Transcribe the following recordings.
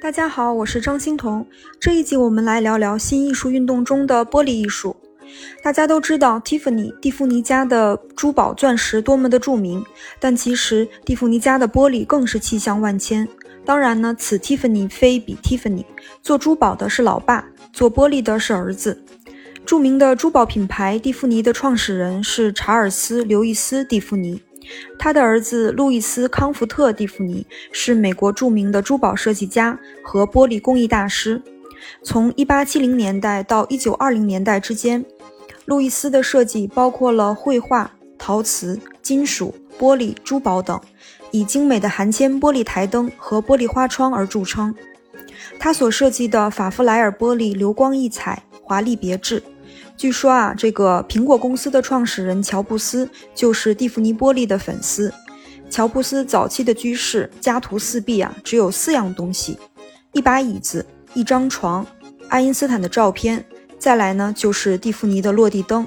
大家好，我是张欣彤。这一集我们来聊聊新艺术运动中的玻璃艺术。大家都知道，Tiffany 蒂芙尼家的珠宝钻石多么的著名，但其实蒂芙尼家的玻璃更是气象万千。当然呢，此 Tiffany 非彼 Tiffany，做珠宝的是老爸，做玻璃的是儿子。著名的珠宝品牌蒂芙尼的创始人是查尔斯·刘易斯·蒂芙尼。他的儿子路易斯·康福特·蒂芙尼是美国著名的珠宝设计家和玻璃工艺大师。从1870年代到1920年代之间，路易斯的设计包括了绘画、陶瓷、金属、玻璃、珠宝等，以精美的含铅玻璃台灯和玻璃花窗而著称。他所设计的法夫莱尔玻璃流光溢彩，华丽别致。据说啊，这个苹果公司的创始人乔布斯就是蒂芙尼玻璃的粉丝。乔布斯早期的居室家徒四壁啊，只有四样东西：一把椅子、一张床、爱因斯坦的照片，再来呢就是蒂芙尼的落地灯。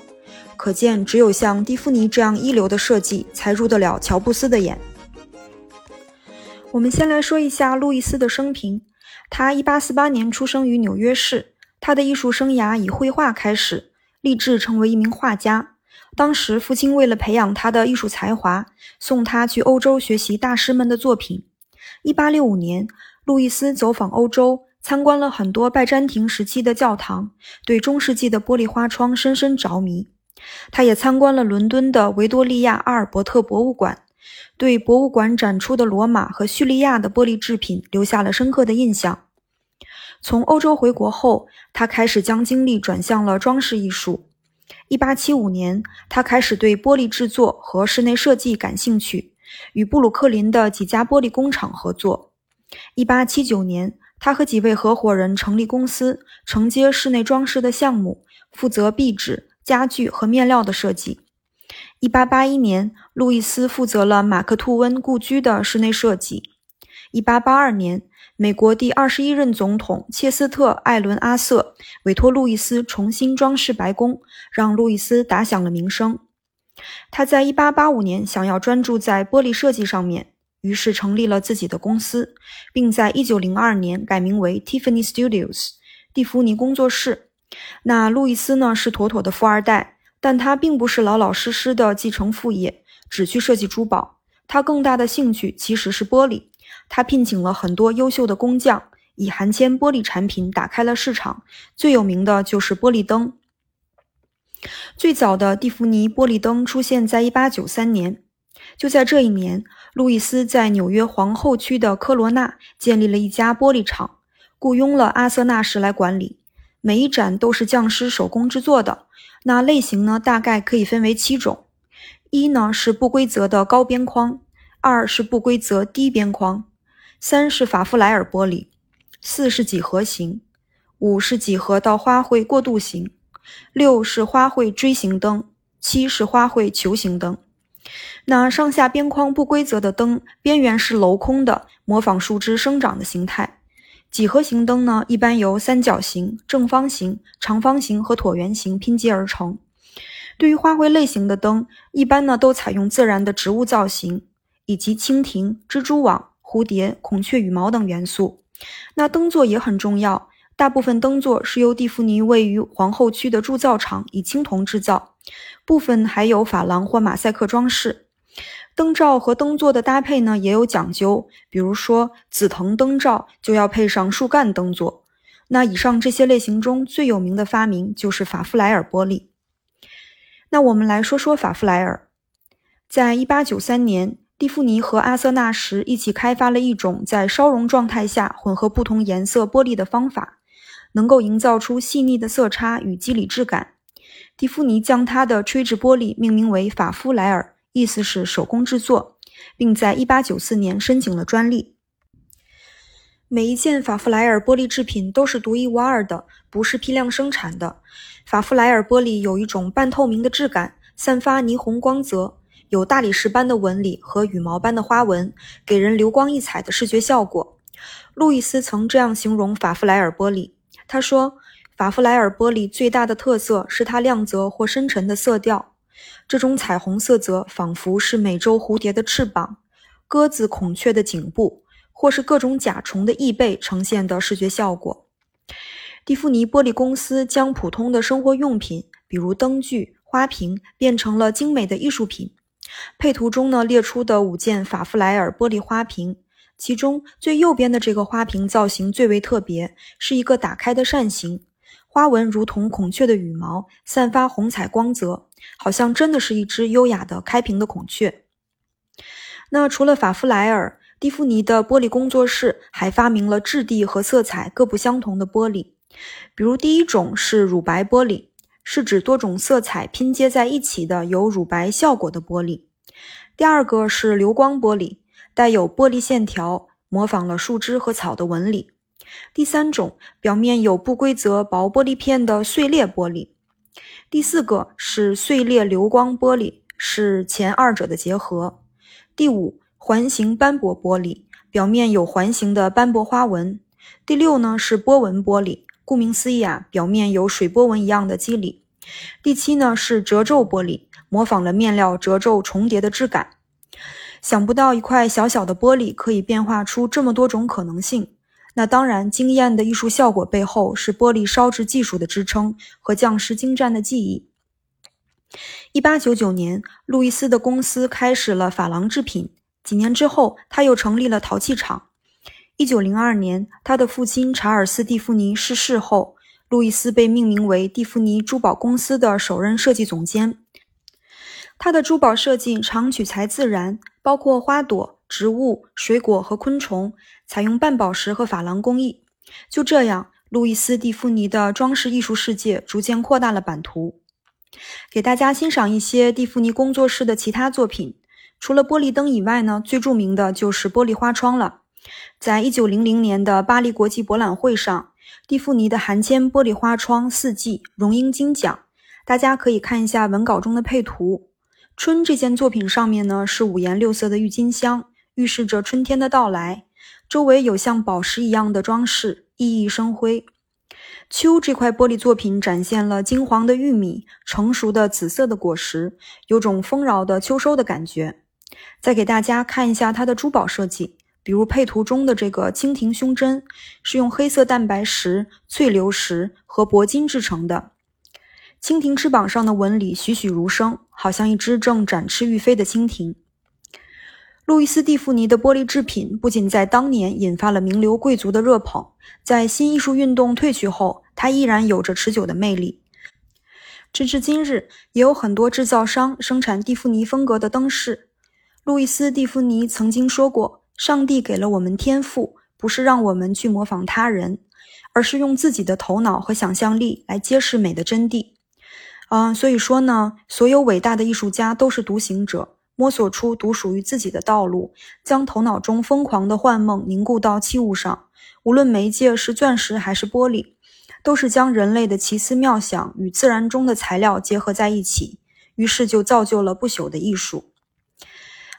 可见，只有像蒂芙尼这样一流的设计，才入得了乔布斯的眼。我们先来说一下路易斯的生平。他1848年出生于纽约市，他的艺术生涯以绘画开始。立志成为一名画家。当时，父亲为了培养他的艺术才华，送他去欧洲学习大师们的作品。1865年，路易斯走访欧洲，参观了很多拜占庭时期的教堂，对中世纪的玻璃花窗深深着迷。他也参观了伦敦的维多利亚阿尔伯特博物馆，对博物馆展出的罗马和叙利亚的玻璃制品留下了深刻的印象。从欧洲回国后，他开始将精力转向了装饰艺术。1875年，他开始对玻璃制作和室内设计感兴趣，与布鲁克林的几家玻璃工厂合作。1879年，他和几位合伙人成立公司，承接室内装饰的项目，负责壁纸、家具和面料的设计。1881年，路易斯负责了马克吐温故居的室内设计。1882年。美国第二十一任总统切斯特·艾伦·阿瑟委托路易斯重新装饰白宫，让路易斯打响了名声。他在1885年想要专注在玻璃设计上面，于是成立了自己的公司，并在1902年改名为 Tiffany Studios（ 蒂芙尼工作室）。那路易斯呢是妥妥的富二代，但他并不是老老实实的继承父业，只去设计珠宝。他更大的兴趣其实是玻璃。他聘请了很多优秀的工匠，以含铅玻璃产品打开了市场。最有名的就是玻璃灯。最早的蒂芙尼玻璃灯出现在1893年。就在这一年，路易斯在纽约皇后区的科罗纳建立了一家玻璃厂，雇佣了阿瑟纳什来管理。每一盏都是匠师手工制作的。那类型呢，大概可以分为七种：一呢是不规则的高边框，二是不规则低边框。三是法夫莱尔玻璃，四是几何形，五是几何到花卉过渡型，六是花卉锥形灯，七是花卉球形灯。那上下边框不规则的灯，边缘是镂空的，模仿树枝生长的形态。几何形灯呢，一般由三角形、正方形、长方形和椭圆形拼接而成。对于花卉类型的灯，一般呢都采用自然的植物造型，以及蜻蜓、蜘蛛网。蝴蝶、孔雀羽毛等元素，那灯座也很重要。大部分灯座是由蒂芙尼位于皇后区的铸造厂以青铜制造，部分还有珐琅或马赛克装饰。灯罩和灯座的搭配呢也有讲究，比如说紫藤灯罩就要配上树干灯座。那以上这些类型中最有名的发明就是法夫莱尔玻璃。那我们来说说法夫莱尔，在一八九三年。蒂芙尼和阿瑟纳什一起开发了一种在烧熔状态下混合不同颜色玻璃的方法，能够营造出细腻的色差与肌理质感。蒂芙尼将它的吹制玻璃命名为法夫莱尔，意思是手工制作，并在1894年申请了专利。每一件法夫莱尔玻璃制品都是独一无二的，不是批量生产的。法夫莱尔玻璃有一种半透明的质感，散发霓虹光泽。有大理石般的纹理和羽毛般的花纹，给人流光溢彩的视觉效果。路易斯曾这样形容法夫莱尔玻璃：“他说，法夫莱尔玻璃最大的特色是它亮泽或深沉的色调。这种彩虹色泽仿佛是美洲蝴蝶的翅膀、鸽子、孔雀的颈部，或是各种甲虫的翼背呈现的视觉效果。蒂芙尼玻璃公司将普通的生活用品，比如灯具、花瓶，变成了精美的艺术品。配图中呢列出的五件法夫莱尔玻璃花瓶，其中最右边的这个花瓶造型最为特别，是一个打开的扇形，花纹如同孔雀的羽毛，散发红彩光泽，好像真的是一只优雅的开屏的孔雀。那除了法夫莱尔，蒂芙尼的玻璃工作室还发明了质地和色彩各不相同的玻璃。比如，第一种是乳白玻璃，是指多种色彩拼接在一起的有乳白效果的玻璃。第二个是流光玻璃，带有玻璃线条，模仿了树枝和草的纹理。第三种，表面有不规则薄玻璃片的碎裂玻璃。第四个是碎裂流光玻璃，是前二者的结合。第五，环形斑驳玻璃，表面有环形的斑驳花纹。第六呢是波纹玻璃。顾名思义啊，表面有水波纹一样的肌理。第七呢是褶皱玻璃，模仿了面料褶皱重叠的质感。想不到一块小小的玻璃可以变化出这么多种可能性。那当然，惊艳的艺术效果背后是玻璃烧制技术的支撑和匠师精湛的技艺。一八九九年，路易斯的公司开始了珐琅制品。几年之后，他又成立了陶器厂。一九零二年，他的父亲查尔斯·蒂芙尼逝世后，路易斯被命名为蒂芙尼珠宝公司的首任设计总监。他的珠宝设计常取材自然，包括花朵、植物、水果和昆虫，采用半宝石和珐琅工艺。就这样，路易斯·蒂芙尼的装饰艺术世界逐渐扩大了版图。给大家欣赏一些蒂芙尼工作室的其他作品。除了玻璃灯以外呢，最著名的就是玻璃花窗了。在一九零零年的巴黎国际博览会上，蒂芙尼的含铅玻璃花窗四季荣膺金奖。大家可以看一下文稿中的配图。春这件作品上面呢是五颜六色的郁金香，预示着春天的到来。周围有像宝石一样的装饰，熠熠生辉。秋这块玻璃作品展现了金黄的玉米、成熟的紫色的果实，有种丰饶的秋收的感觉。再给大家看一下它的珠宝设计。比如配图中的这个蜻蜓胸针，是用黑色蛋白石、翠流石和铂金制成的。蜻蜓翅膀上的纹理栩栩如生，好像一只正展翅欲飞的蜻蜓。路易斯·蒂芙尼的玻璃制品不仅在当年引发了名流贵族的热捧，在新艺术运动退去后，它依然有着持久的魅力。直至今日，也有很多制造商生产蒂芙尼风格的灯饰。路易斯·蒂芙尼曾经说过。上帝给了我们天赋，不是让我们去模仿他人，而是用自己的头脑和想象力来揭示美的真谛。嗯，所以说呢，所有伟大的艺术家都是独行者，摸索出独属于自己的道路，将头脑中疯狂的幻梦凝固到器物上。无论媒介是钻石还是玻璃，都是将人类的奇思妙想与自然中的材料结合在一起，于是就造就了不朽的艺术。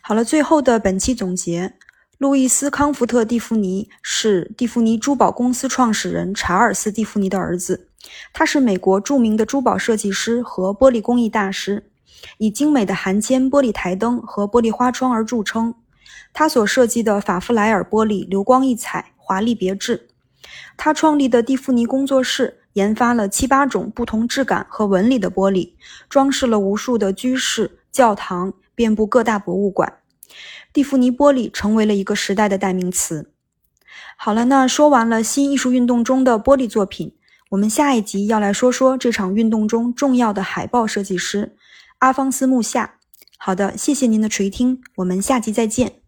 好了，最后的本期总结。路易斯·康福特·蒂芙尼是蒂芙尼珠宝公司创始人查尔斯·蒂芙尼的儿子，他是美国著名的珠宝设计师和玻璃工艺大师，以精美的含铅玻璃台灯和玻璃花窗而著称。他所设计的法夫莱尔玻璃流光溢彩，华丽别致。他创立的蒂芙尼工作室研发了七八种不同质感和纹理的玻璃，装饰了无数的居室、教堂，遍布各大博物馆。蒂芙尼玻璃成为了一个时代的代名词。好了，那说完了新艺术运动中的玻璃作品，我们下一集要来说说这场运动中重要的海报设计师阿方斯·穆夏。好的，谢谢您的垂听，我们下集再见。